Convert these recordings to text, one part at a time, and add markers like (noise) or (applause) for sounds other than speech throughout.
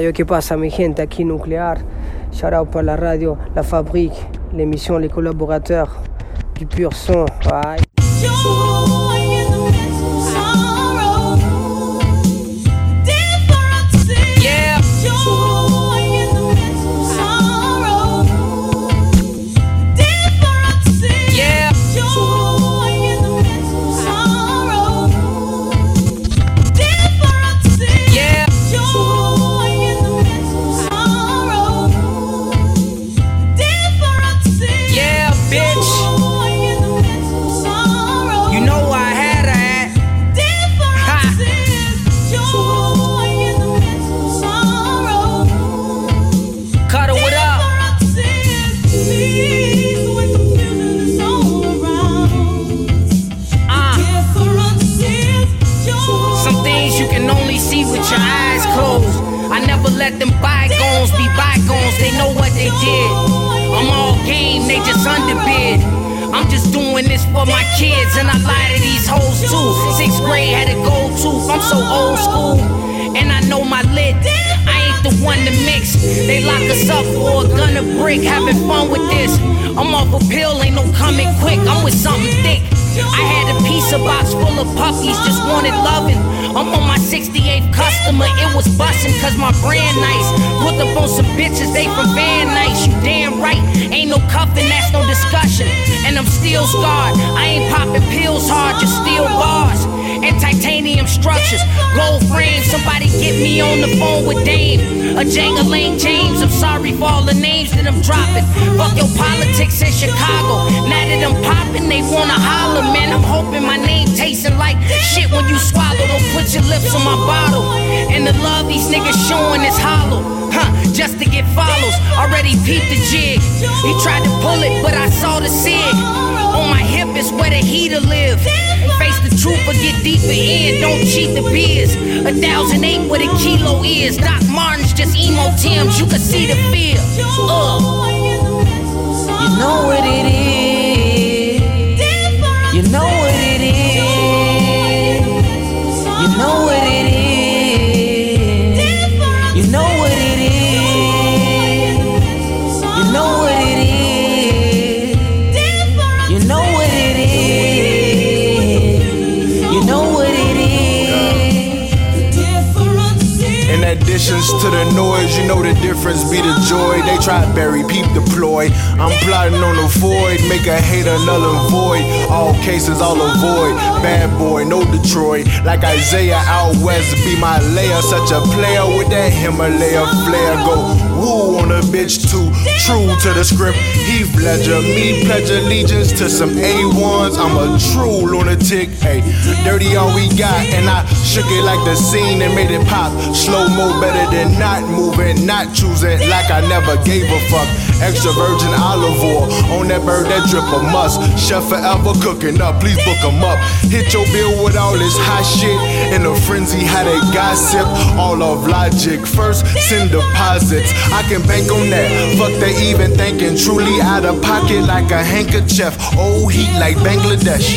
Ayo, ¿qué pasa, mi gente? Aquí Nuclear. Shout out pour la radio, la fabrique, l'émission, les collaborateurs, du pur son. Aïe. Underbid. I'm just doing this for my kids, and I lie to these hoes too. Sixth grade had a gold tooth. I'm so old school, and I know my lit. I ain't the one to mix. They lock us up for a gun a brick, having fun with this. I'm off a pill, ain't no coming quick. I'm with something thick. I had a pizza box full of puppies, just wanted loving. I'm on my 68th customer, it was bussin' cause my brand nice. Put up on some bitches, they from Van Nuys. You damn right, ain't no cuffin', that's no discussion. And I'm still scarred, I ain't poppin' pills hard, just steel bars. And titanium structures, gold frames. Somebody get me on the phone with Dame. A Lane James, I'm sorry for all the names that I'm dropping. Fuck your politics in Chicago. Now that I'm popping, they wanna holler, man. I'm hoping my name tasting like shit when you swallow. Don't put your lips on my bottle. And the love these niggas showing is hollow. Huh, just to get follows. Already peeped the jig. He tried to pull it, but I saw the sig. On my hip is where the heater live. Face the truth or get deeper in. Don't cheat the beers. A thousand eight what a kilo is. Doc Martens just emo Tims. You can see the fear. Uh. You know what it is. Know what it is. To the noise, you know the difference be the joy. They try to bury, peep deploy. I'm plotting on the void, make a hater null and void. All cases, all avoid. Bad boy, no Detroit. Like Isaiah out west, be my layer. Such a player with that Himalaya flair. Go on a bitch too. True to the script. Heath Ledger, me pledge allegiance to some A1s. I'm a true lunatic. Hey, dirty all we got, and I shook it like the scene and made it pop. Slow mo better than not moving, not choosing like I never gave a fuck. Extra virgin olive oil on that bird that drip a must. Chef forever cooking up, please book 'em up. Hit your bill with all this hot shit in a frenzy. How they gossip, all of logic. First, send deposits. I can bank on that. Fuck they even thinking. Truly out of pocket like a handkerchief. Old heat like Bangladesh.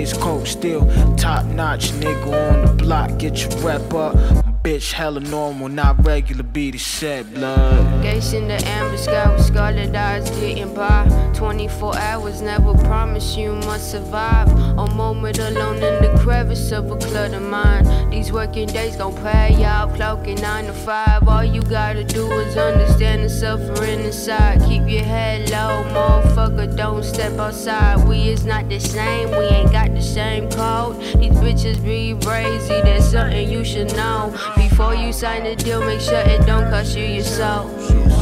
It's coke still. Top notch nigga on the block, get your rep up bitch hella normal, not regular, be the set blood. Gates in the with scarlet eyes getting by. 24 hours, never promise you must survive. A moment alone in the crevice of a cluttered mind. These working days gon' pay out, cloaking 9 to 5. All you gotta do is understand the suffering inside. Keep your head low, motherfucker, don't step outside. We is not the same, we ain't got the same code. These bitches be crazy, that's something you should know. Before you sign the deal, make sure it don't cost you your soul.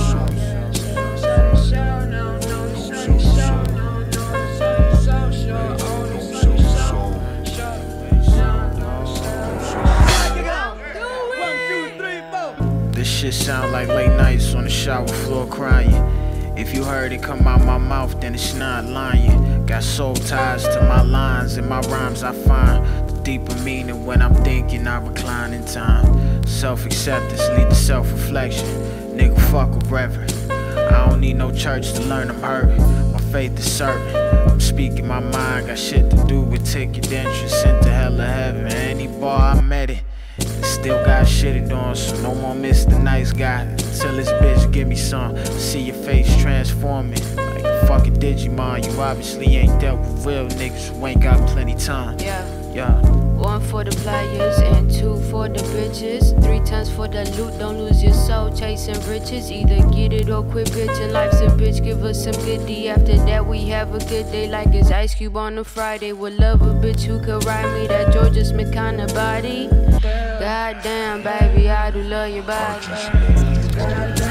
Shit sound like late nights on the shower floor crying. If you heard it come out my mouth, then it's not lying. Got soul ties to my lines and my rhymes I find the deeper meaning when I'm thinking I recline in time. Self acceptance lead to self reflection. Nigga, fuck with reverend. I don't need no church to learn I'm hurting. My faith is certain. I'm speaking my mind, got shit to do with ticket entrance into hell or heaven. Any bar I met it. Still got shitted on, so no more Mr. Nice Guy. Tell this bitch give me some. See your face transforming. Like a fucking Digimon. You obviously ain't dealt with real niggas who ain't got plenty time. Yeah. Yeah. One for the players and two for the bitches. Three times for the loot, don't lose your soul chasing riches. Either get it or quit bitching. Life's a bitch, give us some good D. After that, we have a good day like it's Ice Cube on a Friday. Would love a bitch who could ride me that Georgia Smith kind of body. Goddamn, baby, I do love your body.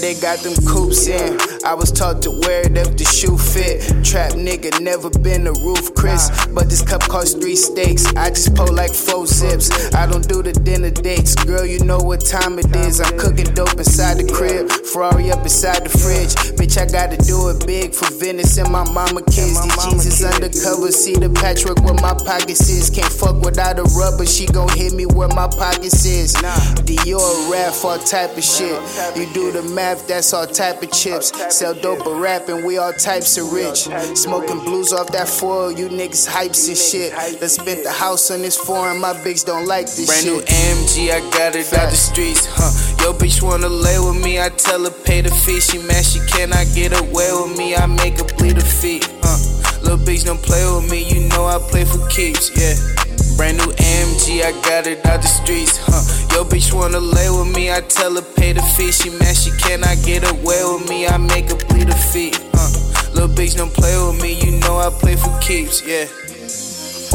They got them coops in. I was taught to wear it if the shoe fit. Trap nigga, never been a roof Chris. But this cup cost three steaks. I just pull like four zips. I don't do the dinner dates. Girl, you know what time it is. I'm cooking dope inside the crib. Ferrari up inside the fridge. Bitch, I gotta do it big for Venice and my mama kids. These jeans is undercover. See the patchwork where my pockets is. Can't fuck without a rubber. She gon' hit me where my pockets is. Dior rap, all type of shit. You do the math, that's all type of chips. Sell dope or rap and we all types of rich. Smoking blues off that foil, you niggas hypes and shit. Done spent the house on this foreign, my bitch don't like this Brand shit. Brand new AMG, I got it out the streets, huh? Yo, bitch wanna lay with me, I tell her pay the fee. She mad, she cannot get away with me, I make her bleed her feet, huh? Little bitch don't play with me, you know I play for keeps, yeah. Brand new AMG, I got it out the streets, huh? Yo, bitch wanna lay with me, I tell her pay the fee. She mad, she cannot get away with me, I make her bleed her feet, huh? Little bitch don't play with me, you know I play for keeps, yeah.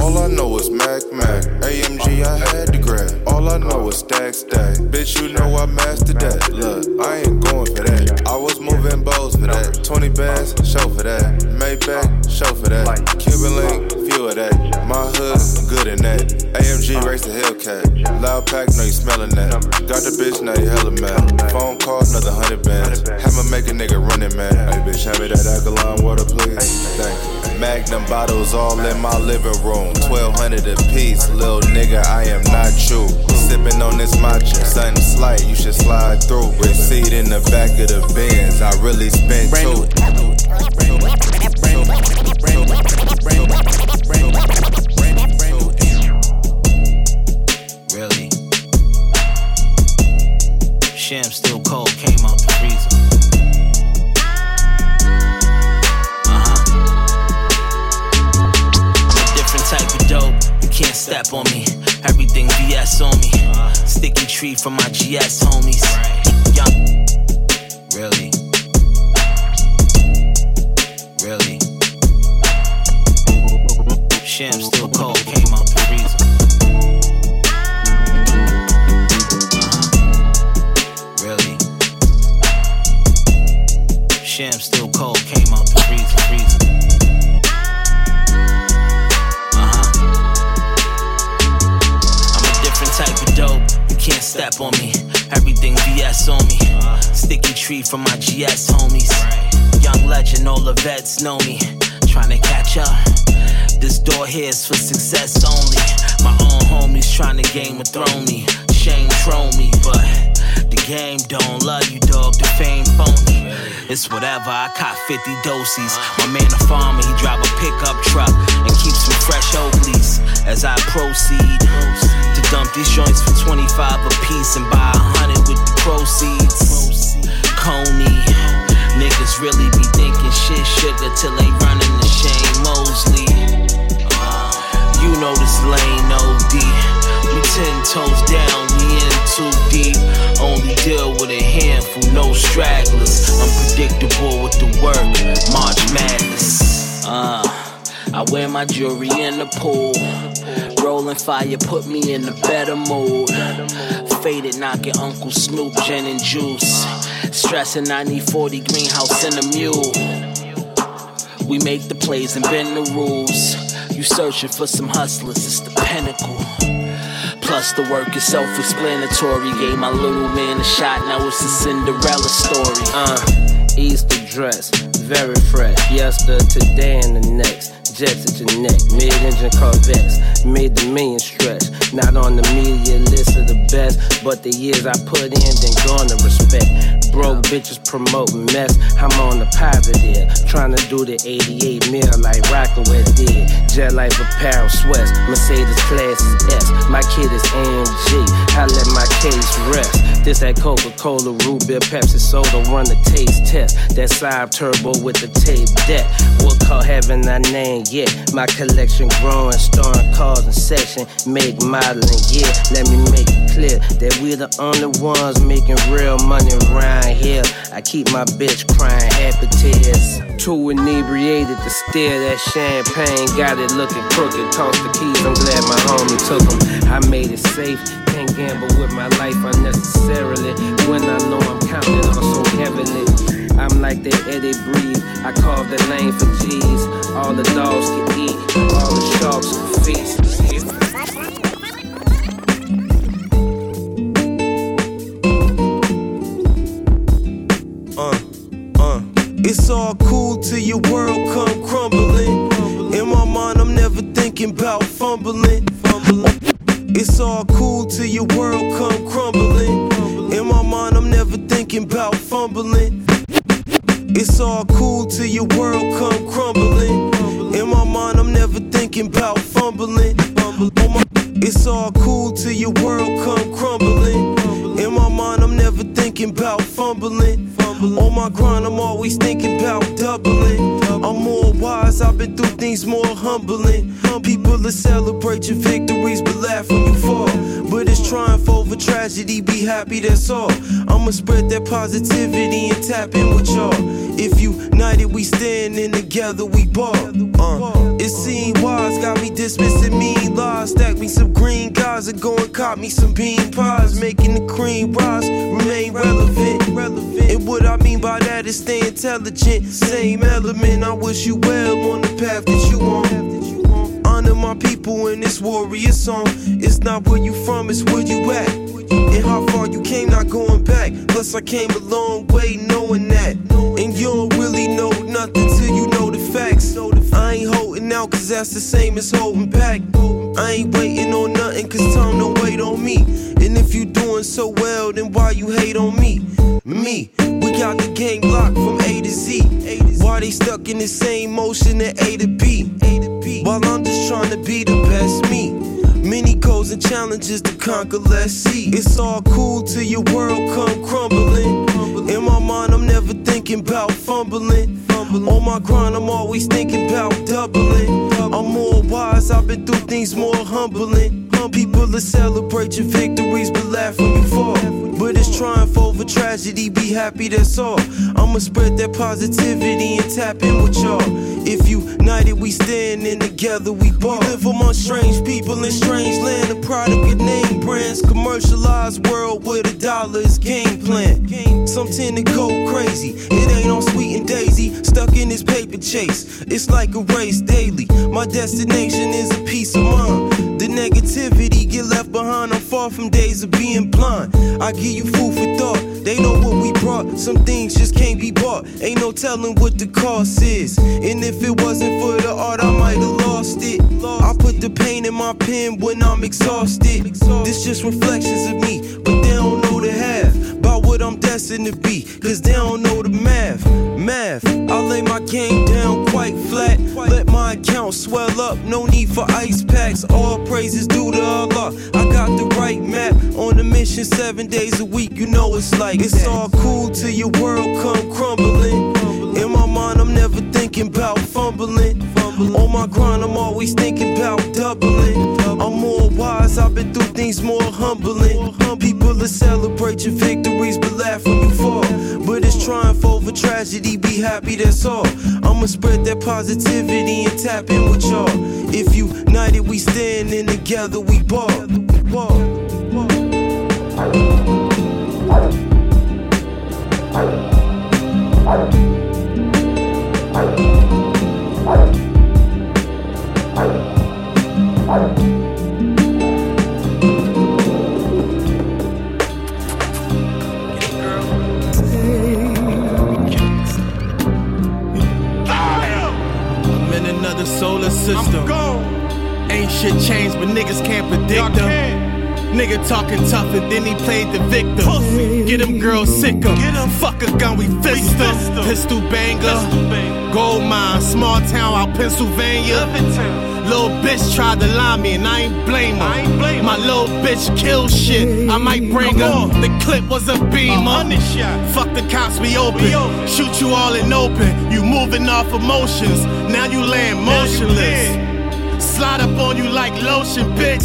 All I know is Mac Mac. AMG, I had to grab. All I know is stack stack. Bitch, you know I mastered that. Look, I ain't going for that. I was moving bows for that. 20 bands, show for that. Maybach, show for that. Cuban link, few of that. My hood, good in that. AMG, race the Hellcat. Loud pack, know you smelling that. Got the bitch, now you hella mad. Phone call, another hundred bands. Hammer make a nigga running, man. Hey, bitch, hand me that alkaline water, please. Thank you. Magnum bottles all in my living room. 1200 a piece, little nigga, I am not you. Sipping on this matcha, something slight, you should slide through. Receipt in the back of the bins, I really spent two. Really? Sham still cold, came out step on me. Everything VS on me. Uh-huh. Sticky tree from my GS homies. Young. Really? Whatever, I caught 50 doses. My man a farmer, he drive a pickup truck and keeps some fresh oh, Oakleys as I proceed to dump these joints for 25 a piece and buy a hundred with the proceeds. Coney, niggas really be thinking shit sugar till they running the Shane Mosley. You know this lane OD. We ten toes down, we in too deep. Only deal with a handful, no stragglers. Unpredictable with the work, March Madness. Uh, I wear my jewelry in the pool. Rolling fire put me in a better mood. Faded knocking Uncle Snoop, gin and juice. Stressing I need 40 greenhouse and a mule. We make the plays and bend the rules. You searching for some hustlers, it's the pinnacle. The work is self explanatory. Gave my little man a shot, now it's a Cinderella story. Uh, Easter dress, very fresh. Yesterday, today, and the next. Jets at your neck, mid engine Corvettes. Made the million stretch. Not on the media list of the best, but the years I put in, then gonna respect. Broke bitches promoting mess. I'm on the positive, trying to do the 88 mil like Rockaway did. Jet Life Apparel sweats, Mercedes class is S. My kid is AMG, I let my case rest. This that Coca Cola, root beer, Pepsi soda, run the taste test. That side turbo with the tape deck. What call having a name yet? My collection growing, storing cars and section, make modeling, yeah. Let me make it clear that we're the only ones making real money around here. I keep my bitch crying happy tears. Too inebriated to steer that champagne. Got it looking crooked, toss the keys. I'm glad my homie took them. I made it safe. Can't gamble with my life unnecessarily when I know I'm counting on so heavily. I'm like the Eddie breathe. I carve the lane for G's. All the dogs can eat, all the sharks can feast. Uh, uh. It's all cool till your world come crumbling. In my mind, I'm never thinking about fumbling. It's all cool till your world come crumbling. In my mind, I'm never thinking about fumbling. It's all cool till your world come crumbling. In my mind, I'm never thinking about fumbling. Oh it's all cool till your world come crumbling. In my mind, I'm never thinking about fumbling. fumbling. On my grind, I'm always thinking about doubling. I'm more wise, I've been through things more humbling. People celebrate your victories but laugh when you fall. But it's triumph over tragedy, be happy, that's all. I'ma spread that positivity and tap in with y'all. If united, we standing together, we ball. Uh, it seemed wise, got me dismissing mean lies. Stack me some green guys and go and cop me some bean pies. Making the cream rise, remain relevant. And what I mean by that is stay intelligent. Same element, I wish you well on the path that you on. Honor my people in this warrior song. It's not where you from, it's where you at. And how far you came, not going back. Plus, I came a long way knowing that. Nothing till you know the facts. I ain't holding out, cause that's the same as holding back. I ain't waiting on nothing, cause time don't wait on me. And if you doing so well, then why you hate on me? Me, we got the game locked from A to Z. Why they stuck in the same motion at A to B? While I'm just trying to be the best me. Many goals and challenges to conquer, let's see. It's all cool till your world come crumbling. In my mind, I'm never thinking about fumbling. On my grind, I'm always thinking about doubling. I'm more wise, I've been through things more humbling. People to celebrate your victories, but laugh when you fall. Triumph over tragedy, be happy, that's all. I'ma spread that positivity and tap in with y'all. If united, we standing together, we ball. We live among strange people in strange land, a product of name brands. Commercialized world where the dollar is game plan. Some tend to go crazy, it ain't on sweet and daisy. Stuck in this paper chase, it's like a race daily. My destination is a peace of mind. The negativity get left behind. I'm far from days of being blind. I give you food for thought. They know what we brought. Some things just can't be bought. Ain't no telling what the cost is. And if it wasn't for the art, I might have lost it. I put the pain in my pen when I'm exhausted. This just reflections of me, but what I'm destined to be. Cause they don't know the math. Math, I lay my game down quite flat. Let my account swell up, no need for ice packs. All praises due to Allah. I got the right map on the mission seven days a week. You know it's like it's all cool till your world come crumbling. In my mind, I'm never thinking about fumbling. On my grind, I'm always thinking about doubling. I'm more wise, I've been through things more humbling. People to celebrate your victories, but laugh when you fall. But it's triumph over tragedy, be happy, that's all. I'ma spread that positivity and tap in with y'all. If united, we standing together, we ball. We ball. System. Ain't shit changed, but niggas can't predict them. Nigga talking tough and then he played the victim. Pussy. Get them girls sick 'em. Fuck a gun, we fist 'em. Pistol banger. Gold mine, small town out Pennsylvania. Little bitch tried to lie me and I ain't blame her. My little bitch kill shit. I might bring her. The clip was a beamer. Fuck the cops, we open. Shoot you all in open. You moving off emotions. Now you laying motionless. Slide up on you like lotion, bitch.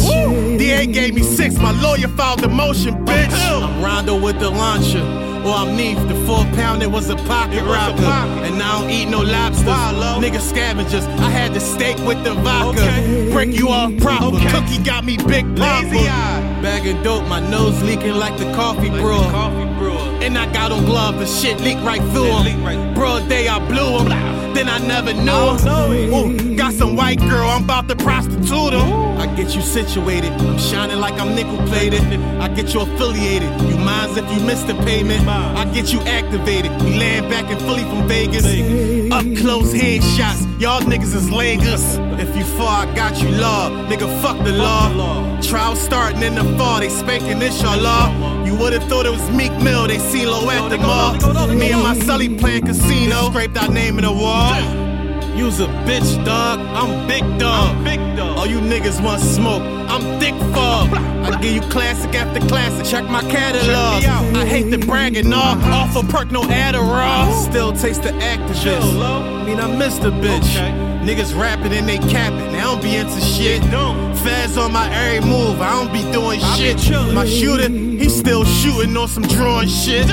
DA gave me six, my lawyer filed the motion, bitch. I'm Rondo with the launcher. Or I'm Neef, the four pound, it was a pocket rocket. And I don't eat no lobster. Nigga scavengers, I had the steak with the vodka. Break you off proper. Cookie got me big papa. Bag of dope, my nose leaking like the coffee brewer. And I got on gloves, the shit leak right through them. Broad day, I blew them. Then I never knew him. Got some white girl, I'm about to prostitute him. I get you situated, I'm shining like I'm nickel plated. I get you affiliated, you minds if you miss the payment. I get you activated, we land back in Philly from Vegas. Up close headshots, y'all niggas is Lagos. If you fall, I got you law. Nigga, fuck the law. Trial starting in the fall, they spanking law. You would've thought it was Meek Mill, they seen low at the mall. Me and my Sully playing casino, scraped our name in the wall. You's a bitch, dog. I'm big dog. big dog. All you niggas want smoke. I'm thick fog. I give you classic after classic. Check my catalog. I hate the bragging off. Off a perk, no Adderall. Still taste the activist. I mean, I missed a bitch. Niggas rapping and they capping. They don't be into shit. Faz on my every move. I don't be doing shit. My shooter, he still shooting on some drawing shit.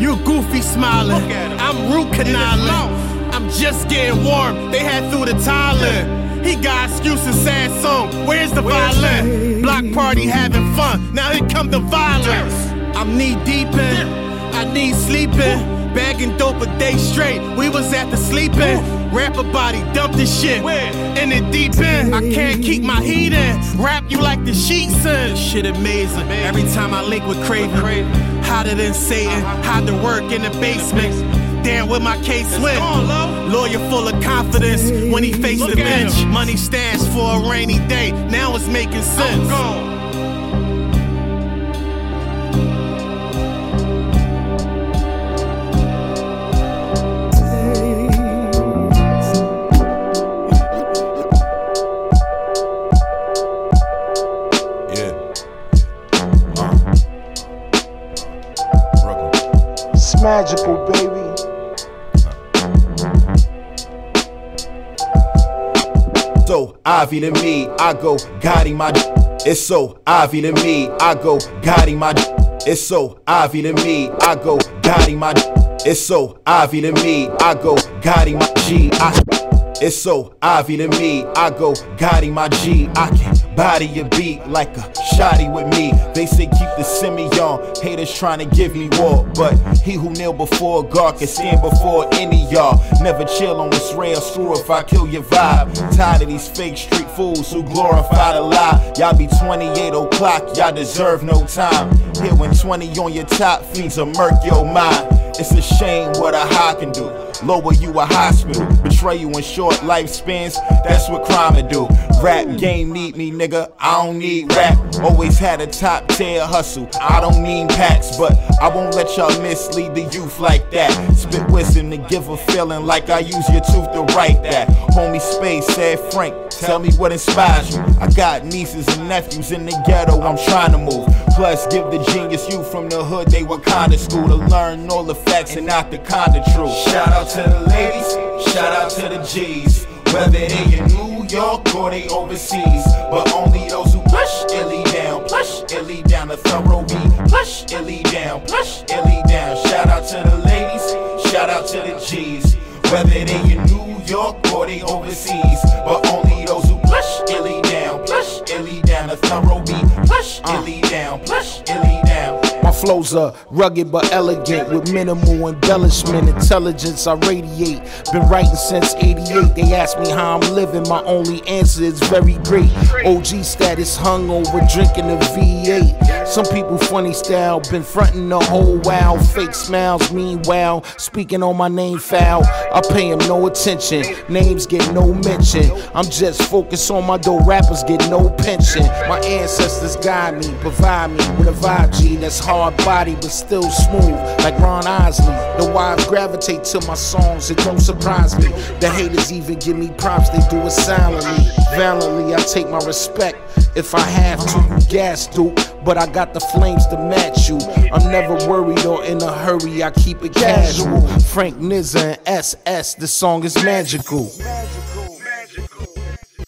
You goofy smiling. I'm root canaling. I'm just getting warm. They had through the Thailand. He got excuses, sad song. Where's the violin? Block party having fun. Now here come the violence. I'm knee deep in. I need sleeping. Bagging dope a day straight. We was at the sleeping. Rapper body, dump the shit in the deep end. I can't keep my heat in. Rap you like the sheets in. Shit amazing. Every time I link with Craven, hotter than Satan. Hide the work in the basement. Damn, with my case win. Lawyer full of confidence when he faced the bench. Money stands for a rainy day. Now it's making sense. Ivy to me, I go Gotti my. d- It's so Ivy to me, I go Gotti my. d- It's so Ivy to me, I go Gotti my. d- It's so Ivy to me, I go Gotti my G. I, it's so Ivy to me, I go Gotti my G. I can body a beat like a shotty with me. They say keep the semi on, haters trying to give me war. But he who kneel before God can stand before any y'all. Never chill on this rail, screw if I kill your vibe. Tired of these fake street fools who glorify the lie. Y'all be 28 o'clock, y'all deserve no time. Here when 20 on your top, fiends will murk your mind. It's a shame what a high can do. Lower you a hospital, betray you in short lifespans. That's what crime do. Rap game need me, nigga. I don't need rap. Always had a top tier hustle. I don't mean packs, but I won't let y'all mislead the youth like that. Spit wisdom to give a feeling like I use your tooth to write that. Homie Space said, Frank, tell me what inspires you. I got nieces and nephews in the ghetto. I'm trying to move. Plus, give the genius youth from the hood they were kinda school to learn all the facts and not the kinda truth. Shout out to the ladies, shout out to the G's. Whether they in New York or they overseas, but only those who push illy down, push illy down the thorough beat, push illy down, push illy down. Shout out to the ladies, shout out to the G's. Whether they in New York or they overseas, but only those who push illy down, push illy down the thorough beat, push uh. illy down, push illy flows are rugged but elegant with minimal embellishment. Intelligence I radiate. Been writing since 88. They ask me how I'm living. My only answer is very great. OG status hung over drinking a V8. Some people funny style. Been fronting the whole while. Fake smiles. Meanwhile, speaking on my name foul. I pay him no attention. Names get no mention. I'm just focused on my dope rappers get no pension. My ancestors guide me, provide me with a vibe G that's hard body but still smooth, like Ron Isley. The wives gravitate to my songs, it don't surprise me. The haters even give me props, they do it silently. Valiantly, I take my respect if I have to. Gas, Duke, but I got the flames to match you. I'm never worried or in a hurry, I keep it casual. Frank Nizza and SS, the song is magical.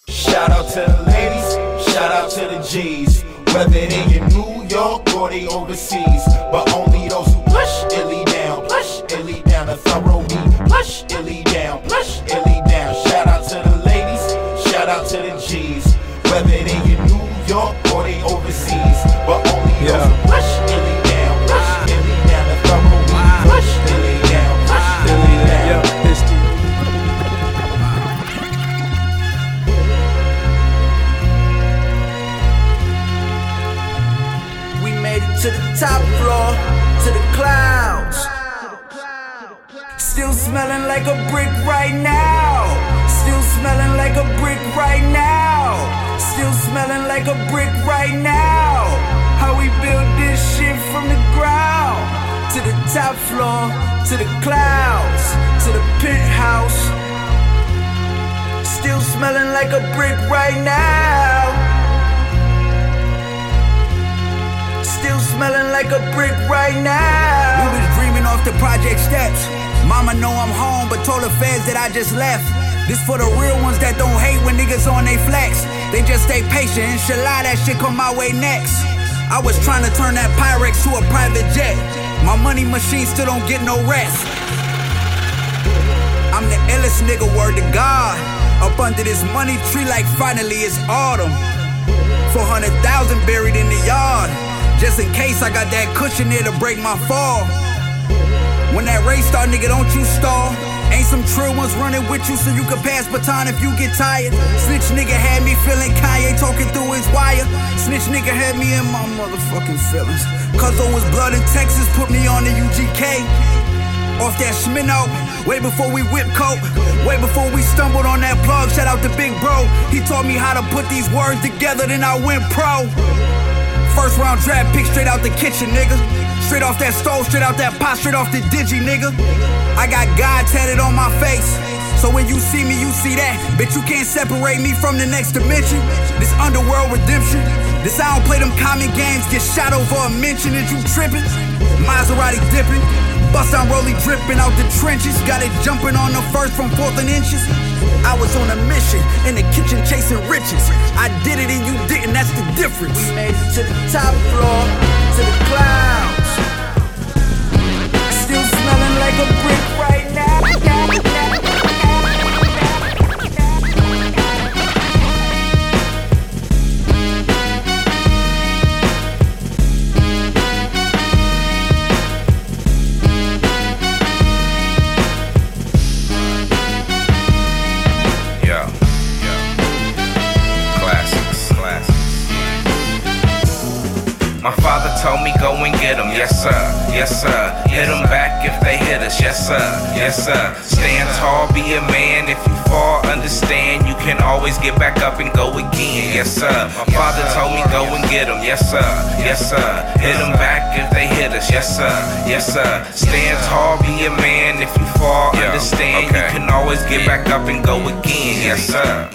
Shout out to the ladies, shout out to the G's. Whether they in New York or they overseas, but only those who push illy down, push illy down the thorough beat, push illy down, push illy down. Shout out to the ladies, shout out to the G's. Whether they in New York or they overseas, but only those top floor, to the clouds. Still smelling like a brick right now. Still smelling like a brick right now. Still smelling like a brick right now. How we build this shit from the ground. To the top floor, to the clouds, to the penthouse. Still smelling like a brick right now. Still smelling like a brick right now. We was dreaming off the project steps. Mama know I'm home, but told the feds that I just left. This for the real ones that don't hate when niggas on they flex. They just stay patient. Inshallah, that shit come my way next. I was trying to turn that Pyrex to a private jet. My money machine still don't get no rest. I'm the illest nigga, word to God. Up under this money tree, like finally it's autumn. 400,000 buried in the yard. Just in case I got that cushion there to break my fall. When that race start, nigga, don't you stall. Ain't some trill ones running with you so you can pass baton if you get tired. Snitch nigga had me feeling Kanye talking through his wire. Snitch nigga had me in my motherfucking feelings. It was blood in Texas, put me on the UGK. Off that Schmino, way before we whip coat, way before we stumbled on that plug. Shout out to Big Bro, he taught me how to put these words together, then I went pro. First round draft pick straight out the kitchen, nigga. Straight off that stove, straight out that pot, straight off the digi, nigga. I got God tatted on my face. So when you see me, you see that. Bitch, you can't separate me from the next dimension. This underworld redemption. This I don't play them common games. Get shot over a mention and you tripping. Maserati dipping. Bust down rolly dripping out the trenches. Got it jumping on the first from fourth and inches. I was on a mission in the kitchen chasing riches. I did it and you didn't, that's the difference. We made it to the top floor, to the clouds. Still smelling like a brick yes sir. Stand tall, be a man. If you fall, understand you can always get back up and go again, yes sir.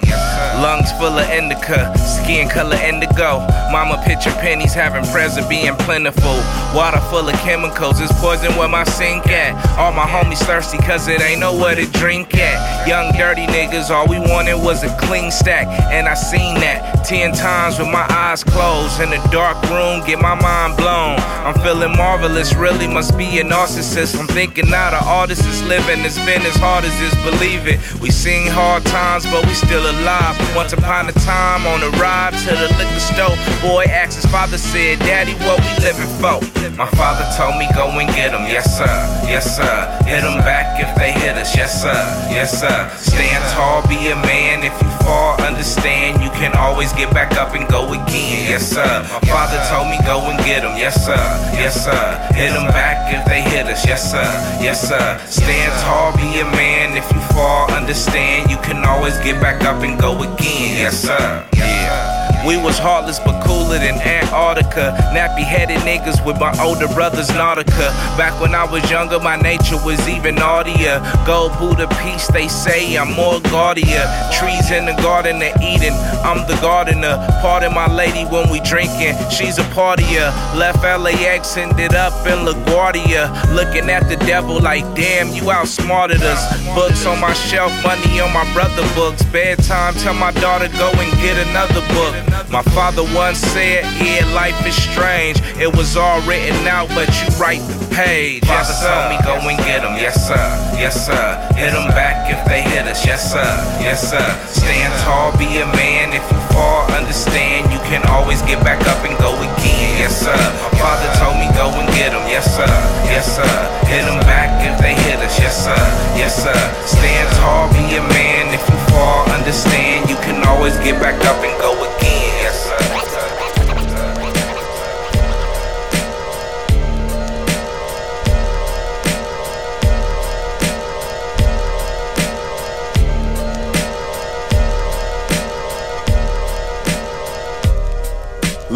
Lungs full of indica, skin color indigo. Mama picture pennies having present being plentiful. Water full of chemicals, it's poison where my sink at. All my homies thirsty cause it ain't nowhere to drink at. Young dirty niggas, all we wanted was a clean stack. And I seen that ten times with my eyes closed. In a dark room, get my mind blown. I'm feeling marvelous, really must be a narcissist. I'm thinking now the artist is living, it's been as hard as this, believe it. We seen hard times, but we still alive. Once upon a time, on a ride to the liquor store, boy asked his father, said, Daddy, what we living for? My father told me, go and get 'em, yes sir, yes sir. Hit Hit 'em back if they hit us, yes sir, yes sir. Stand tall, be a man. If you fall, understand you can always get back up and go again, yes sir. My father told me, go and get 'em, yes sir, yes sir. Hit Hit 'em back if they hit us, yes sir, yes sir. Stand tall, be a man. If you fall, understand you can always get back up and go again, yes sir. Yeah. We was heartless but cooler than Antarctica. Nappy headed niggas with my older brothers Nautica. Back when I was younger, my nature was even naughtier. Gold Buddha peace, they say I'm more guardian. Trees in the garden of Eden, I'm the gardener. Pardon my lady when we drinking, she's a partier. Left LAX, ended up in LaGuardia. Looking at the devil like, damn, you outsmarted us. Books on my shelf, money on my brother books. Bedtime, tell my daughter go and get another book. My father once said, yeah, life is strange. It was all written out, but you write the page. Yes, sir. told me go and get 'em. Yes, sir. Yes, sir. Hit 'em back if they hit us. Yes, sir. Yes, sir. Stand tall, be a man. If you fall, understand you can always get back up and go again. Yes, sir. My father told me go and get 'em. Yes, sir. Yes, sir. Hit 'em back if they hit us. Yes, sir. Yes, sir. Stand tall, be a man. If you fall, understand you can always get back up and go again.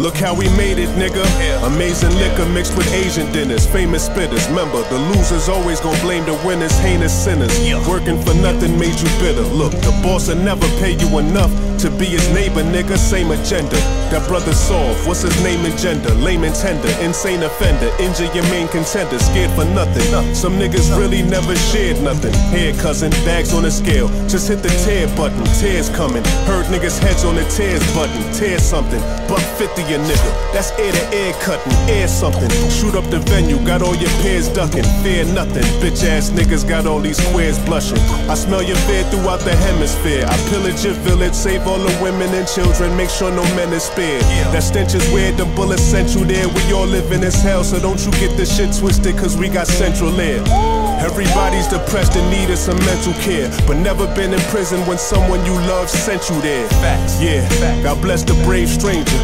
Look how we made it, nigga. Amazing liquor mixed with Asian dinners. Famous spitters. Remember, the losers always gonna blame the winners. Heinous sinners. Working for nothing made you bitter. Look, the boss will never pay you enough to be his neighbor, nigga. Same agenda. That brother soft. What's his name and gender? Lame and tender. Insane offender. Injure your main contender. Scared for nothing. Some niggas really never shared nothing. Here, cousin. Bags on the scale. Just hit the tear button. Tears coming. Heard niggas heads on the tears button. Tear something. Buck 50 a nigga. That's ear to ear cutting, air something. Shoot up the venue, got all your peers ducking. Fear nothing, bitch ass niggas got all these queers blushing. I smell your fear throughout the hemisphere. I pillage your village, save all the women and children, make sure no men is spared. That stench is weird, the bullets sent you there. We all live in this hell, so don't you get this shit twisted, cause we got central air. Everybody's depressed and needed some mental care, but never been in prison when someone you love sent you there. Facts. Yeah, God bless the brave stranger.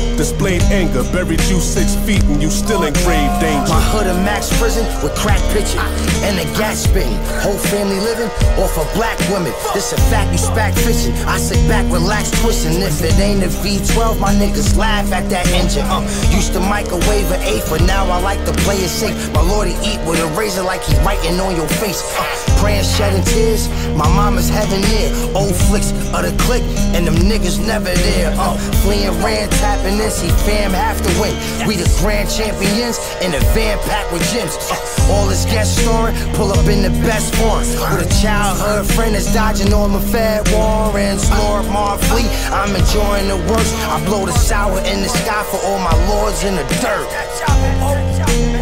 Anger, buried you six feet, and you still in grave danger. My hood a max prison with crack pitching and a gas spitting. Whole family living off of black women. This a fact, you spack fishing. I sit back, relax, twisting. If it ain't a V12, my niggas laugh at that engine. Uh, used to microwave an eight, but now I like to play it safe. My lord, lordy eat with a razor like he writing on your face. Uh, praying, shedding tears. My mama's heaven near. Old flicks of the click, and them niggas never there. Uh, fleeing, ran, tapping in. See, fam have to win. We the grand champions in a van packed with gyms. Uh, all this guest story, pull up in the best form. With a childhood friend that's dodging all my fat warrants. Lord Marfleet, I'm enjoying the works. I blow the sour in the sky for all my lords in the dirt.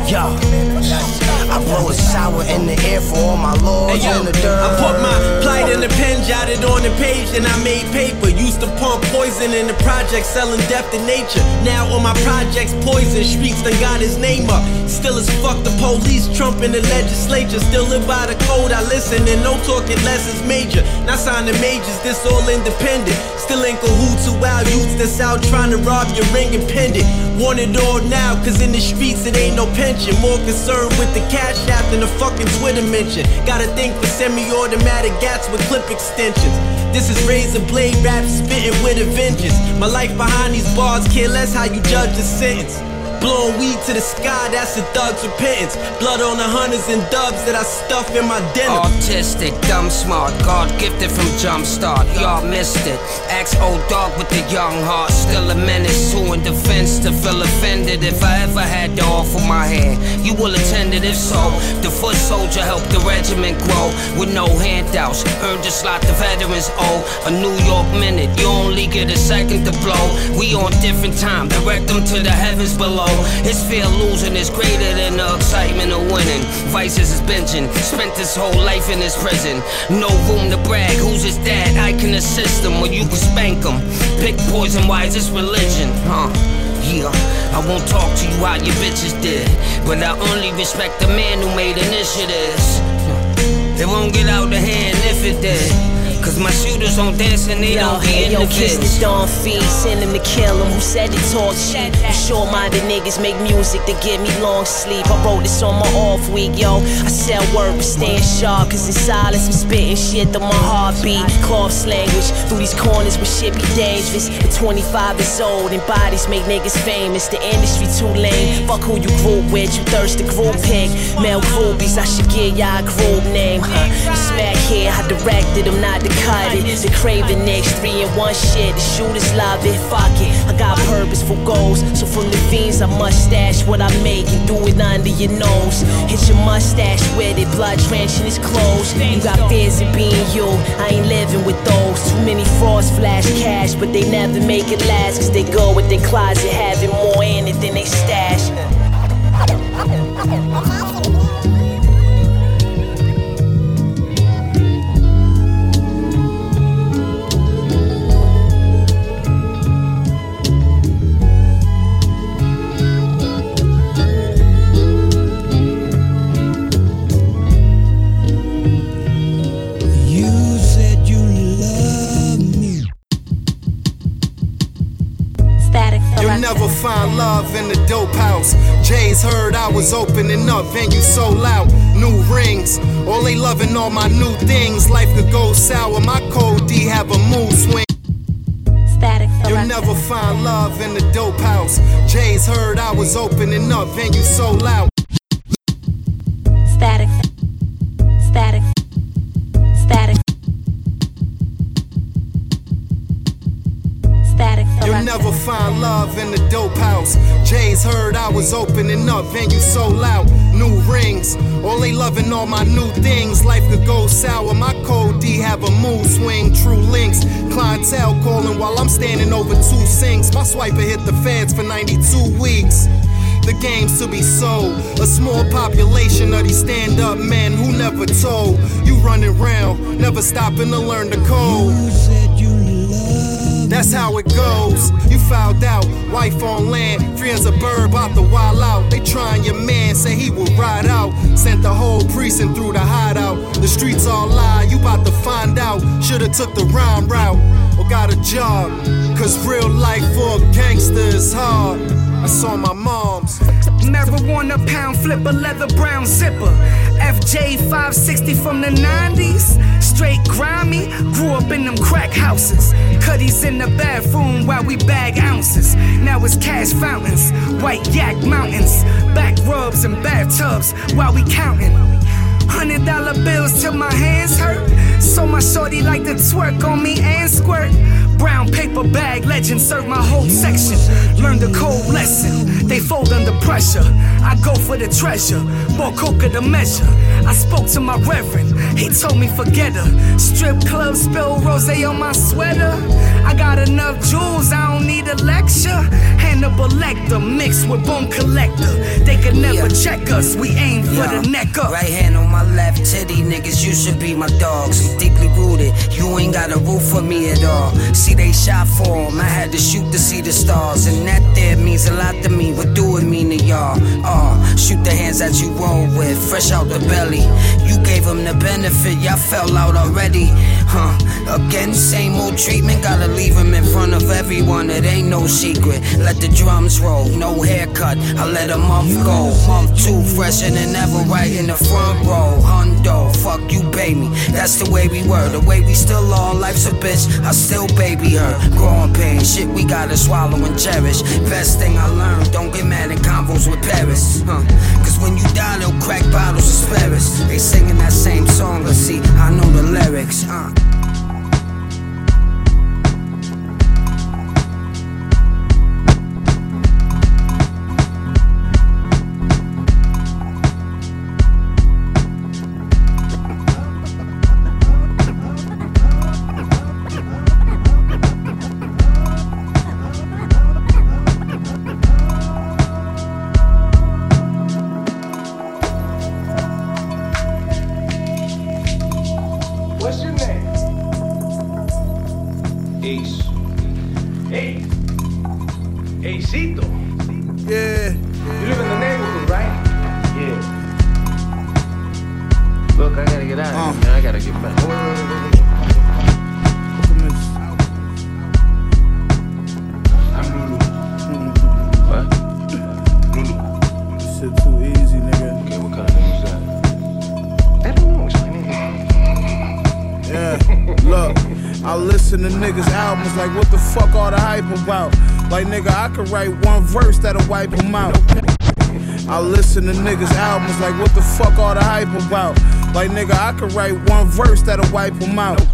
Yo, I blow the sour in the air for all my lords Hey, yo, in the dirt. I put my plight in the pen, jotted on the page, and I made paper. Used to pump poison in the project, selling death to nature. Now on my projects, poison streets done got his name up. Still as fuck the police, Trump in the legislature. Still live by the code, I listen, and no talking less is major. Not signing majors, this all independent. Still in cahoots with wild youths that's out trying to rob your ring and pendant. Want it all now, cause in the streets it ain't no pension. More concerned with the cash app than the fucking Twitter mention. Gotta think for semi automatic gats with clip extensions. This is razor blade rap spitting with a vengeance. My life behind these bars care less how you judge the sentence. Blowing weed to the sky, that's a thug's repentance. Blood on the hunters and dubs that I stuff in my denim. Autistic, dumb smart, God gifted from Jumpstart. Y'all missed it. Ex old dog with the young heart, still a menace. Who in defense to feel offended if I ever had to offer my hand? You will attend it if so. The foot soldier helped the regiment grow with no handouts. Earned a slot the veterans owe. A New York minute, you only get a second to blow. We on different time, direct them to the heavens below. His fear of losing is greater than the excitement of winning. Vices is binging, spent his whole life in his prison. No room to brag, who's his dad? I can assist him, or you can spank him. Pick poison, why is this religion? Huh? Yeah, I won't talk to you how your bitches did, but I only respect the man who made initiatives. It won't get out of hand if it did. Cause my shooters don't dance and they Yo, don't be hey, in yo, the kiss the dawn fiend, send him to kill him. Who said it talk shit? Sure minded niggas make music to give me long sleep. I wrote this on my off week, yo. I sell word, but staying sharp. Cause in silence, I'm spitting shit to my heartbeat. Cloths language through these corners where shit be dangerous. At 25 years old, and bodies make niggas famous. The industry too lame. Fuck who you group with, you thirsty group pick. Male groupies, I should give y'all a group name. Huh? Smack here, I directed them not to cut it. The craving next three in one shit. The shooters love it, fuck it. I got purposeful goals, so from the fiends I mustache what I make and do it under your nose. Hit your mustache with it, blood drenching his clothes. You got fears of being you, I ain't living with those. Too many frauds flash cash, but they never make it last. Cause they go with their closet having more in it than they stash. (laughs) up, and you sold out. New rings, all they loving all my new things. Life could go sour, my code D have a mood swing. You'll never find love in the dope house. Jay's heard I was opening up, and you sold out. Static. Static. Static. Static. You'll never find love in the dope house. Jay's heard I was opening up, you sold out. New rings, all they loving all my new things. Life could go sour. My code D have a mood swing. True links, clientele calling while I'm standing over two sinks. My swiper hit the feds for 92 weeks. The game's to be sold. A small population of these stand up men who never told. You running round, never stopping to learn the code. That's how it goes. You fouled out, wife on land, friends a bird, about to wild out. They trying your man, say he will ride out. Sent the whole precinct through the hideout. The streets all lie, you about to find out. Shoulda took the rhyme route or got a job. Cause real life for a gangster is hard. I saw my mom's. Marijuana pound flipper, leather brown zipper. FJ 560 from the 90s. Straight grimy, grew up in them crack houses. Cuddies in the bathroom while we bag ounces. Now it's cash fountains, white yak mountains. Back rubs and bathtubs while we counting. Hundred dollar bills till my hands hurt. So my shorty like to twerk on me and squirt. Brown paper bag legend serve my whole section. Learn the cold lesson. They fold under pressure. I go for the treasure. More coca to measure. I spoke to my reverend. He told me forget her. Strip club spill rose on my sweater. I got enough jewels. I don't need a lecture. Hannibal Lecter mixed with Bone Collector. They could never check us. We aim for Yo, the neck up. Right hand on my left titty, niggas, you should be my dogs. Deeply rooted, you ain't got a roof for me at all. See, they shot for 'em, I had to shoot to see the stars. And that there means a lot to me. What do it mean to y'all? Oh, shoot the hands that you roll with, fresh out the belly. You gave them the benefit, y'all fell out already. Huh, again, same old treatment, gotta leave him in front of everyone, it ain't no secret. Let the drums roll, no haircut, I let a month go. Month two, fresher than ever, right in the front row. Hundo, fuck you, pay me. That's the way we were, the way we still are. Life's a bitch, I still baby her. Growing pain, shit we gotta swallow and cherish. Best thing I learned, don't get mad at convos with Paris. Huh. Cause when you die, they'll crack bottles of spirits. They singing that same song, but see, I know the lyrics. Uh. Ace. Ace. Acito. Yeah. You live in the neighborhood, right? Yeah. Look, I gotta get out of here, man. I gotta get back. Listen to niggas' albums like, what the fuck all the hype about? Like, nigga, I could write one verse that'll wipe them out. I listen to niggas' albums like, what the fuck all the hype about? Like, nigga, I could write one verse that'll wipe them out.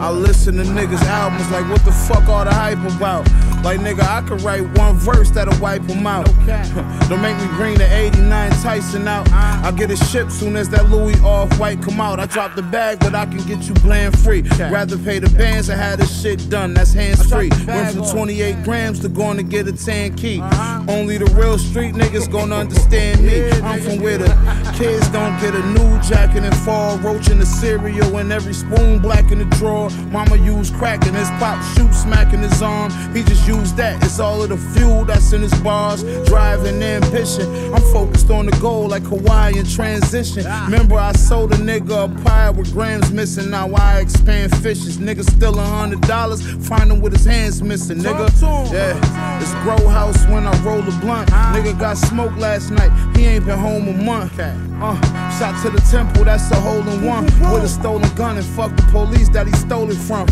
I listen to niggas' albums like, what the fuck all the hype about? Like, nigga, I could write one verse that'll wipe them out. (laughs) Don't make me bring the 89 Tyson out. I get a ship soon as that Louis off white come out. I drop the bag, but I can get you bland free. Rather pay the bands and have this shit done. That's hands free. Went from 28 grams to going to get a 10 key. Only the real street niggas gonna understand me. I'm from where the kids don't get a new jacket and fall roach in the cereal and every spoon black in the drawer. Mama used crack and his pop shoot smacking his arm. He just used that. It's all of the fuel that's in his bars. Driving ambition. I'm focused on the goal like Hawaiian transition. Remember I sold a nigga a pie with grams missing. Now I expand fishes. Nigga still a hundred dollars. Find him with his hands missing. Nigga, yeah. It's grow house when I roll a blunt. Nigga got smoked last night. He ain't been home a month. Uh, shot to the temple. That's a hole in one with a stolen gun and fuck the police that he stole it from.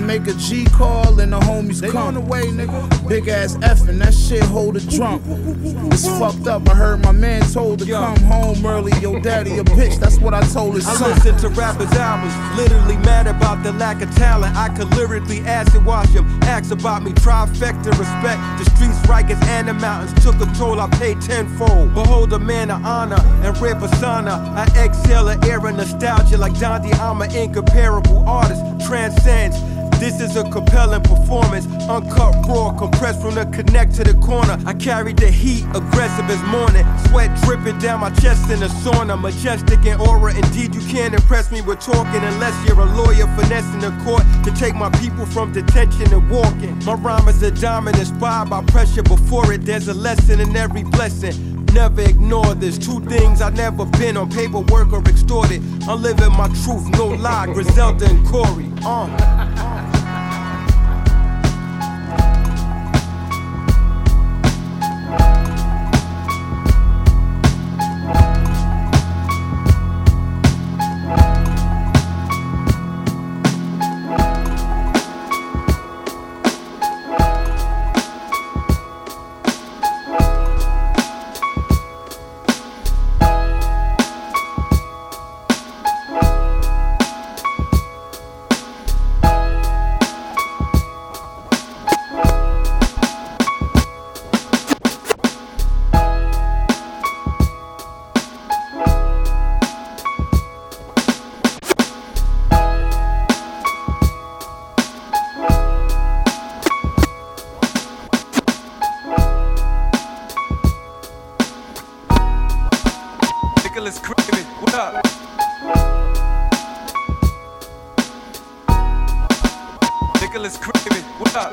I make a G call and the homies come. on the way, nigga. Big ass F and that shit hold a drunk. It's fucked up. I heard my man told to come home early. Yo, daddy a bitch. That's what I told his I son. listen to rappers' albums, literally mad about the lack of talent. I could lyrically acid wash them. Ask about me, trifecta respect. The streets Rikers and the mountains took toll, I paid tenfold. Behold a man of honor and rare persona. I exhale an era nostalgia like Dante. I'm an incomparable artist, transcends. This is a compelling performance, uncut raw, compressed from the connect to the corner. I carry the heat, aggressive as morning, sweat dripping down my chest in the sauna, majestic in aura. Indeed, you can't impress me with talking unless you're a lawyer finessing the court to take my people from detention and walking. My rhyme is a diamond inspired by pressure before it. There's a lesson in every blessing. Never ignore this. Two things I never been on paperwork or extorted. I'm living my truth, no lie. Griselda and Corey. Uh. Nicholas Craven, what up?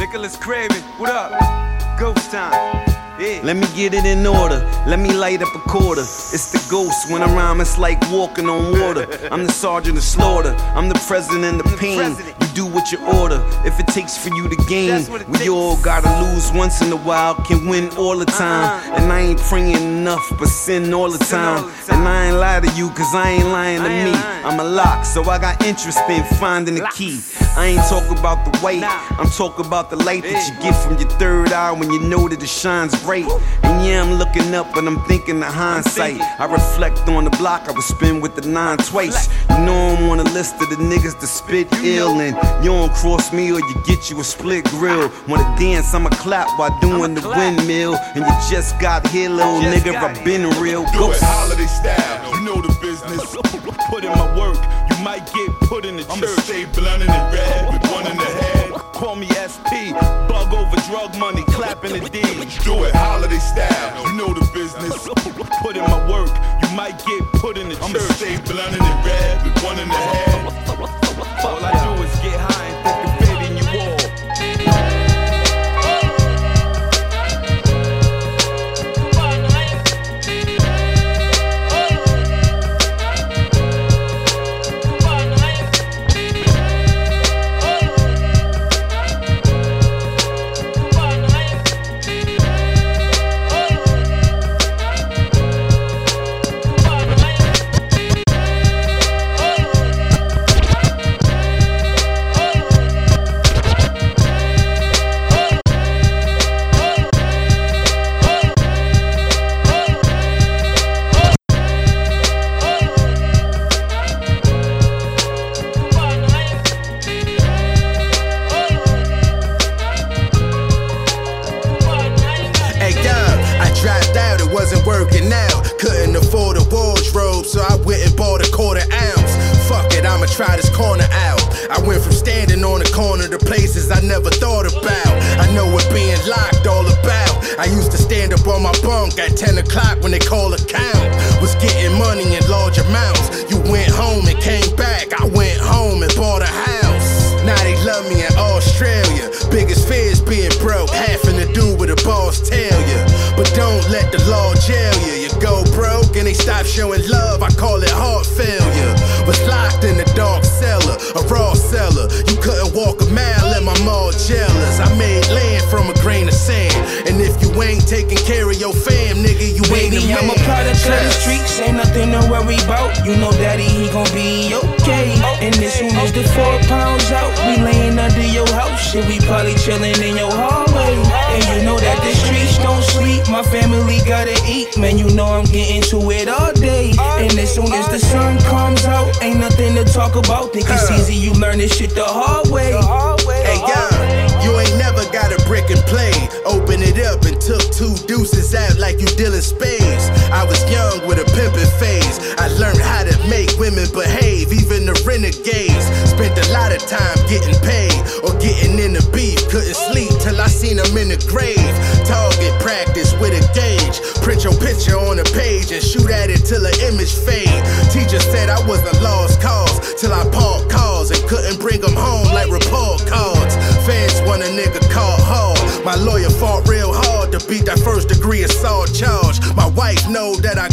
Nicholas Craven, what up? Ghost time. Let me get it in order. Let me light up a quarter. It's the ghost when I rhyme, it's like walking on water. I'm the sergeant of slaughter. I'm the president of pain. You do what you order. If it takes for you to gain, we all gotta lose once in a while, can win all the time. And I ain't praying enough, but sin all the time. And I ain't lie to you, cause I ain't lying to me. I'm a lock, so I got interest in finding the key. I ain't talking about the weight, I'm talking about the light that you get from your third eye when you know that it shines bright. And yeah, I'm looking up, but I'm thinking of hindsight. I reflect on the block I was spin with the nine twice. You know I'm on the list of the niggas that spit ill, and you don't cross me or you get you a split grill. Wanna dance, I'ma clap while doing the windmill. And you just got here, little nigga, I been real. Do Ghost. it holiday style, you know the business. (laughs) Put in my work, you might get put in the church. I'ma stay blunted and red with one in the head. Call me SP, bug over drug money, clapping the D. Do it holiday style, you know the business. Put in my work, you might get put in the church. I'ma stay blunted and red with one in the head. All I do is get high and think a page and shoot at it till the image fade. Teacher said I was a lost cause till I parked cars and couldn't bring them home like report cards. Fans want a nigga called hard. My lawyer fought real hard to beat that first degree assault charge. My wife know that I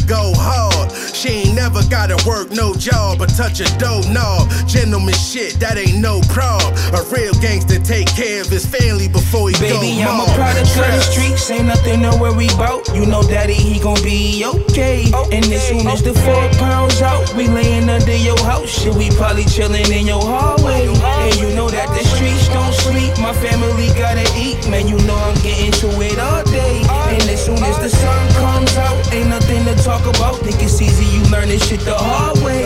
gotta work no job but touch a dough knob. Gentleman shit, that ain't no prob. A real gangster take care of his family before he Baby, go I'm a product of the streets, ain't nothing to worry about. You know daddy, he gon' be okay. And as soon as the four pounds out, we laying under your house. Shit, we probably chillin' in your hallway. And you know that the streets don't sleep. My family gotta eat, man. You know I'm getting to it all day. And as soon as the sun comes out, ain't nothing to talk about. Think it's easy, you learn this shit the hard way.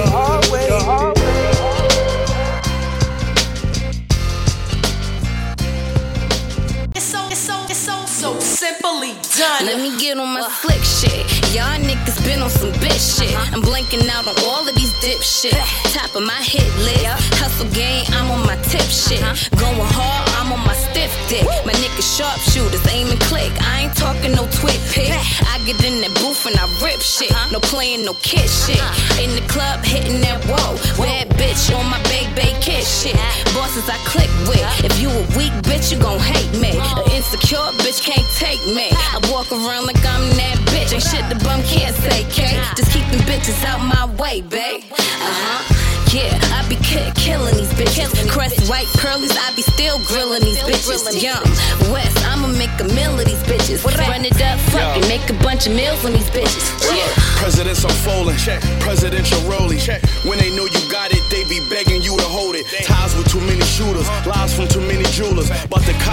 It's so, it's so, it's so, so simply done. Let me get on my slick shit. Y'all niggas been on some bitch shit. Uh-huh. I'm blanking out on all of these dip shit. Top of my hit list. Hustle game, I'm on my tip shit. Uh-huh. Going hard, I'm on my stiff dick. My niggas sharpshooters, aim and click. I ain't talking no twit pick. I get in that booth and I rip shit. No playing, no kid shit. In the club, hitting that wall. Bad bitch on my big, big kid shit. Bosses I click with. If you a weak bitch, you gon' hate me. An insecure bitch can't take me. I walk around like I'm that bitch. Ain't shit the bum can't say, K. Just keep them bitches out my way, babe. Uh huh. Yeah, I be ki- killing these bitches. Crest white curlies, I be still grilling these bitches. Young West, I'ma make a meal of these bitches. Run it up, fuck it, make a bunch of meals on these bitches. Yeah. Presidents unfolding, check. Presidential rolling, check. When they know you got it, they be begging you to hold it. Ties with too many shooters, lies from too many jewelers. But the cop the apartment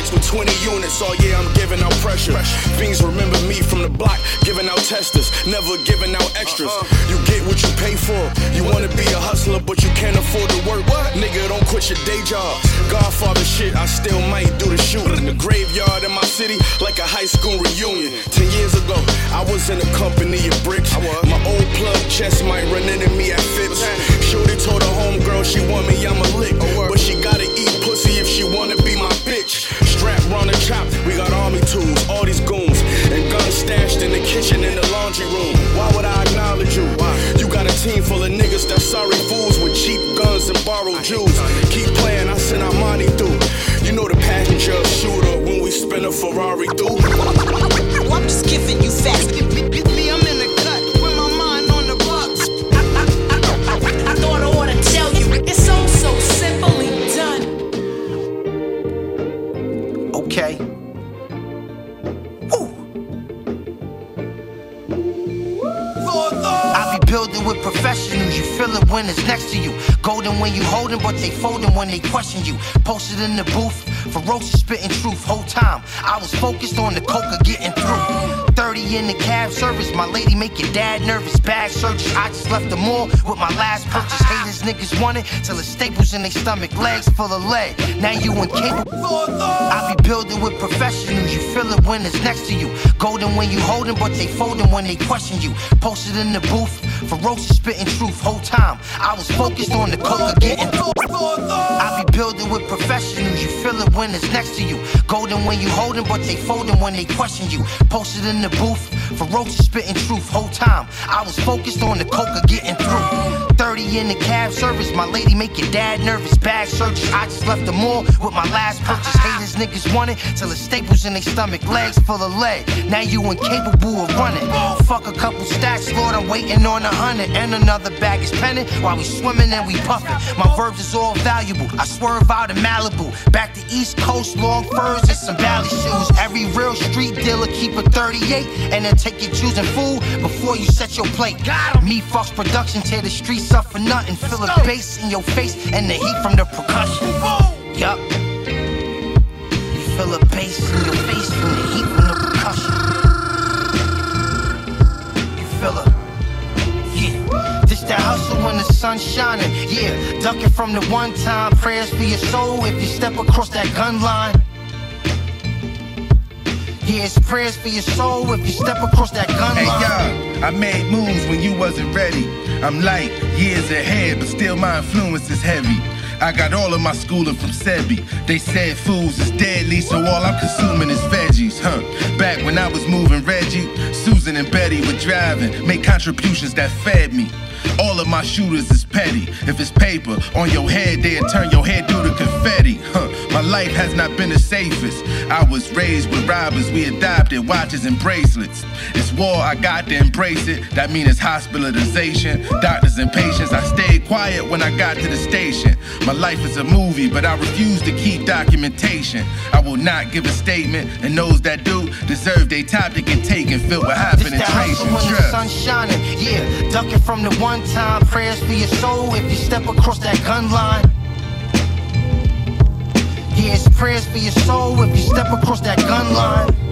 complex with 20 units. Oh yeah, I'm giving out pressure. Fiends remember me from the block, giving out testers, never giving out extras. You get what you pay for. You wanna be a hustler, but you can't afford to work. Nigga, don't quit your day job. Godfather shit, I still might do the shooting. The graveyard in my city, like a high school reunion. Ten years ago, I was in a company of bricks. My old plug chest might run into me at Phipps. Shorty told her homegirl she want me, I'm a lick. But she gotta eat kitchen in the laundry room. Why would I acknowledge you? Why? You got a team full of niggas that sorry fools with cheap guns and borrowed jewels. Keep playing, I send Armani through. You know the passenger shooter when we spin a Ferrari through. (laughs) I'm just giving you facts. With professionals. You feel it when it's next to you. Golden when you holding, but they folding when they question you. Posted in the booth, ferocious spitting truth. Whole time I was focused on the coca getting through. 30 in the cab service, my lady make your dad nervous. Bag searches, I just left the mall with my last purchase. Haters niggas want it till the staples in their stomach, legs full of lead. Now you incapable. I be building with professionals. You feel it when it's next to you. Golden when you holding, but they folding when they question you. Posted in the booth, ferocious spitting truth. Whole time I was focused on the coca getting. I be building with professionals. You feel it when it's next to you. Golden when you holding, but they folding when they question you. Posted in the booth, Ferocious spitting truth, whole time. I was focused on the coca getting through. 30 in the cab service, my lady make your dad nervous. Bag searches, I just left the mall with my last purchase. Haters niggas want it till it's staples in their stomach, legs full of lead. Now you incapable of running. Fuck a couple stacks, Lord, I'm waiting on a hundred. And another bag is pending while we swimming and we puffing. My verbs is all valuable. I swerve out of Malibu. Back to East Coast, long furs and some valley shoes. Every real street dealer keep a 38 and then take your choosing food before you set your plate. Got Me Fox Production tear the streets up for nothing. Feel a bass in your face and the heat from the percussion. Yup. You feel a bass in your face from the heat from the percussion. You feel a yeah. This that hustle when the sun's shining. Yeah, ducking from the one time prayers for your soul if you step across that gun line. Yeah, it's prayers for your soul if you step across that gun Hey line. yo, I made moves when you wasn't ready. I'm light years ahead, but still my influence is heavy. I got all of my schooling from Sebi. They said fools is deadly, so all I'm consuming is veggies, huh? Back when I was moving Reggie, Susan and Betty were driving, make contributions that fed me. All of my shooters is petty. If it's paper on your head, they'll turn your head through the confetti. Huh. My life has not been the safest. I was raised with robbers, we adopted watches and bracelets. It's war, I got to embrace it. That means it's hospitalization, doctors and patients. I stayed quiet when I got to the station. My life is a movie, but I refuse to keep documentation. I will not give a statement, and those that do deserve their top to get taken, filled with high This that hustle penetration. when the sun's shining. Yeah, ducking from the one time prayers for your soul if you step across that gun line. Yeah, it's prayers for your soul if you step across that gun line.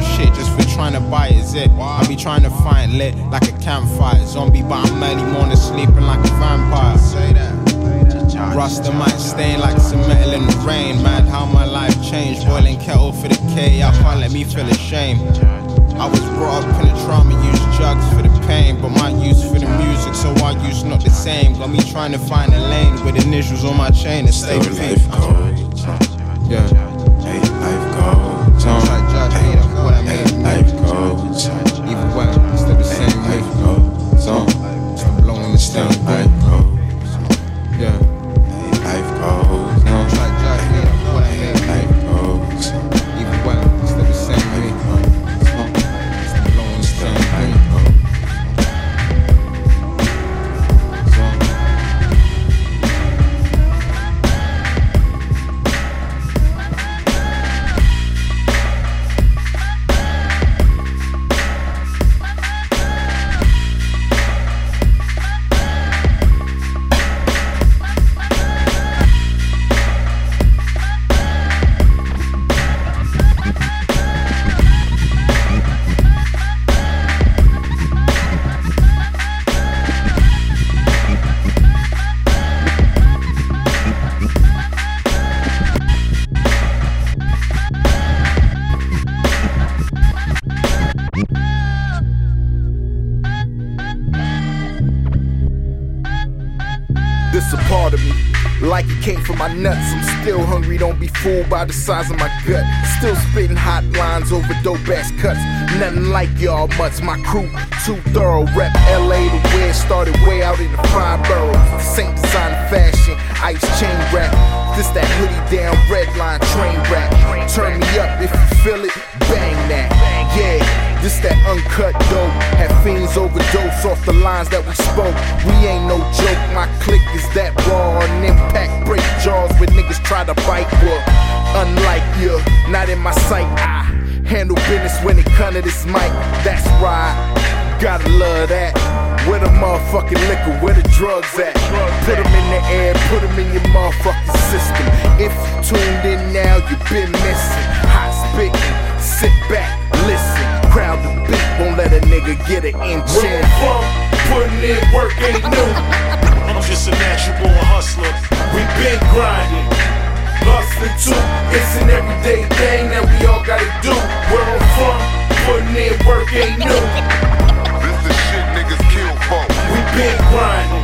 Caught up shit just for trying to buy it. Zip. I be trying to find lit like a campfire. Zombie, but I'm early morning sleeping like a vampire. Say that. Rasta might stain like some metal in the rain. Mad how my life changed. Boiling kettle for the K, I can't let me feel ashamed. I was brought up in a trauma, used drugs for the pain. But my use for the music, so our use not the same. Got me trying to find a lane with initials on my chain and stay with me. Yeah. Nuts. I'm still hungry, don't be fooled by the size of my gut. Still spitting hot lines over dope ass cuts. Nothing like y'all mutts. My crew too thorough. Rep LA to where it started, way out in the five boroughs. Same design fashion, ice chain rap. This that hoodie down red line train rap. Turn me up if you feel it, bang that. Yeah. This that uncut dope. Had fiends overdose off the lines that we spoke. We ain't no joke. My clique try to bite. Well, unlike you, not in my sight. I handle business when it come to this mic. That's right. Gotta love that. Where the motherfucking liquor, where the drugs at? Put them in the air, put them in your motherfucking system. If you tuned in now, you've been missing. Hot spitting, sit back, listen. Crowd the beat, won't let a nigga get an inch in. Putting in work ain't new. (laughs) I'm just a natural born hustler. We been grinding. Hustling too, it's an everyday thing that we all gotta do. Where I'm from, putting in work ain't new. This the shit niggas kill for. We been grinding.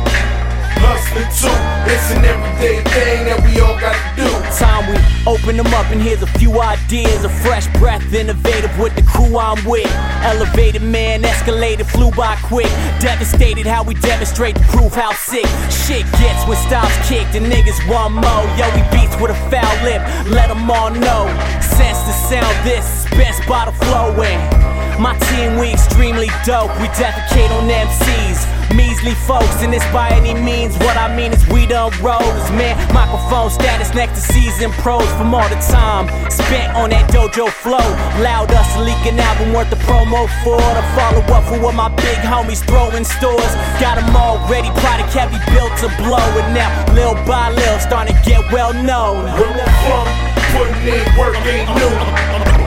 Too, it's an everyday thing that we all gotta do. Time we open them up and here's a few ideas. A fresh breath, innovative with the crew I'm with. Elevated man, escalated, flew by quick. Devastated how we demonstrate to prove how sick shit gets when styles kicked and niggas want more. Yo, we beats with a foul lip, let them all know. Sense the sound, this best bottle flowing. Eh. My team, we extremely dope. We defecate on MCs. Measly folks, and this by any means. What I mean is we done rose, man. Microphone status next to seasoned pros from all the time spent on that dojo flow. Loud us leaking album worth the promo for to follow up for what my big homies throw in stores. Got them all ready, product heavy built to blow. And now, little by little, starting to get well known. Where I'm from, putting in work ain't new.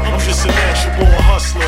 I'm just a natural hustler.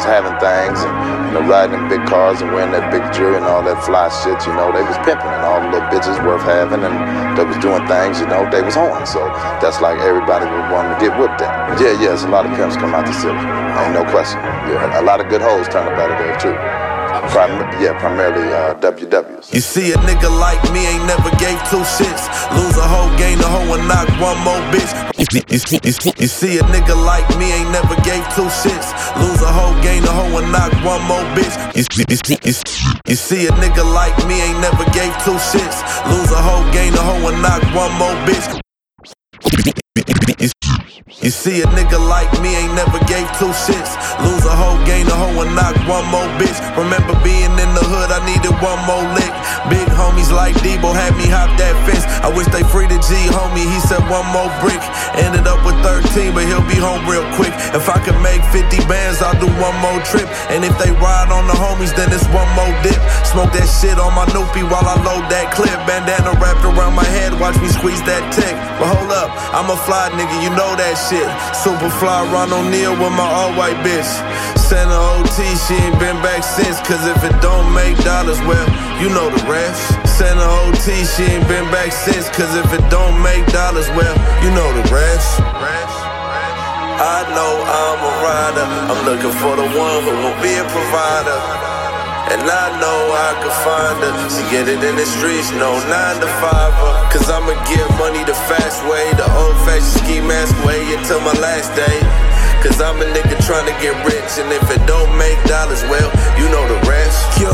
Was having things and you know riding in big cars and wearing that big jewelry and all that fly shit, you know, they was pimping and all the little bitches worth having and they was doing things, you know, they was on. So that's like everybody was wanting to get whipped at. Yeah, yeah, there's a lot of pimps come out the city. Ain't no question. Yeah, a lot of good hoes turn up out of there too. Prim- yeah, primarily uh, WWs. You see a nigga like me ain't never gave two shits. Lose a hoe, gain a hoe, and knock one more bitch. You, see a nigga like me ain't never gave two shits. Lose a hoe, gain a hoe, and knock one more bitch. You, see a nigga like me ain't never gave two shits. Lose a hoe, gain a hoe, and knock one more bitch. You see a nigga like me ain't never gave two shits. Lose a hoe, gain a hoe, and knock one more bitch. Remember being in the hood, I needed one more lick. Big homies like Debo had me hop that fence. I wish they free the G homie, he said one more brick. Ended up with 13, but he'll be home real quick. If I could make 50 bands, I'll do one more trip. And if they ride on the homies, then it's one more dip. Smoke that shit on my noopy while I load that clip. Bandana wrapped around my head, watch me squeeze that tick. But hold up, I'm a fly nigga, you know that shit. Super fly Ron O'Neal with my all white bitch. Santa OT, she ain't been back since. Cause if it don't make dollars, well, you know the rest. Santa OT, she ain't been back since. Cause if it don't make dollars, well, you know the rest. I know I'm a rider. I'm looking for the one who will be a provider. And I know I can find her. She get it in the streets, no nine to five. Cause I'ma get money the fast way, the old fashioned ski mask way until my last day. Cause I'm a nigga trying to get rich, and if it don't make dollars, well, you know the rest. Yo.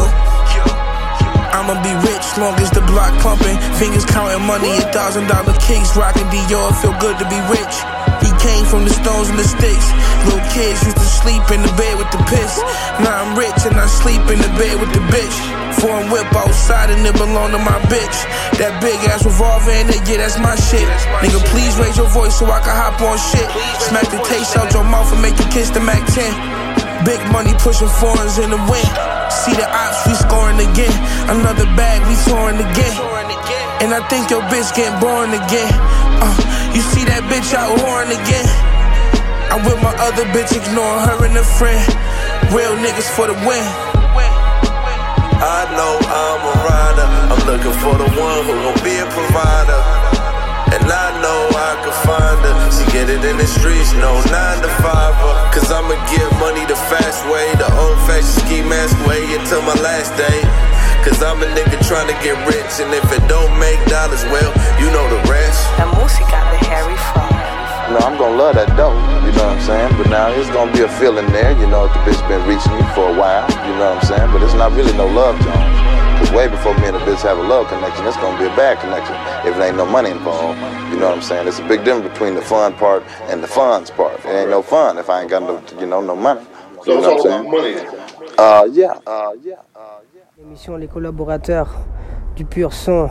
I'ma be rich long as the block pumping. Fingers counting money, a thousand dollar kicks. Rocking Dior, feel good to be rich. Came from the stones and the sticks. Little kids used to sleep in the bed with the piss. Now I'm rich and I sleep in the bed with the bitch. Foreign whip outside and it belong to my bitch. That big ass revolver in it, yeah, that's my shit. Nigga, please raise your voice so I can hop on shit. Smack the taste out your mouth and make you kiss the Mac 10. Big money pushing foreigns in the wind. See the ops, we scoring again. Another bag, we touring again. And I think your bitch getting born again. Uh, you see that bitch out whoring again. I'm with my other bitch, ignoring her and a friend. Real niggas for the win. I know I'm a rider. I'm looking for the one who gon' be a provider. And I know I can find her. She get it in the streets, no nine to five. Cause I'ma get money the fast way, the old fashioned ski mask way until my last day. Cause I'm a nigga trying to get rich, and if it don't make dollars, well, you know the rest. La música de Harry Fraud. You know, I'm gonna love that dope, you know what I'm saying? But now it's gonna be a feeling there, you know, if the bitch been reaching me for a while, you know what I'm saying? But it's not really no love, Jones. Cause way before me and the bitch have a love connection, it's gonna be a bad connection if there ain't no money involved. You know what I'm saying? It's a big difference between the fun part and the funds part. It ain't no fun if I ain't got no, you know, no money. So you it's know all what I'm about saying? money. Uh, yeah, uh, yeah. Les collaborateurs du pur son.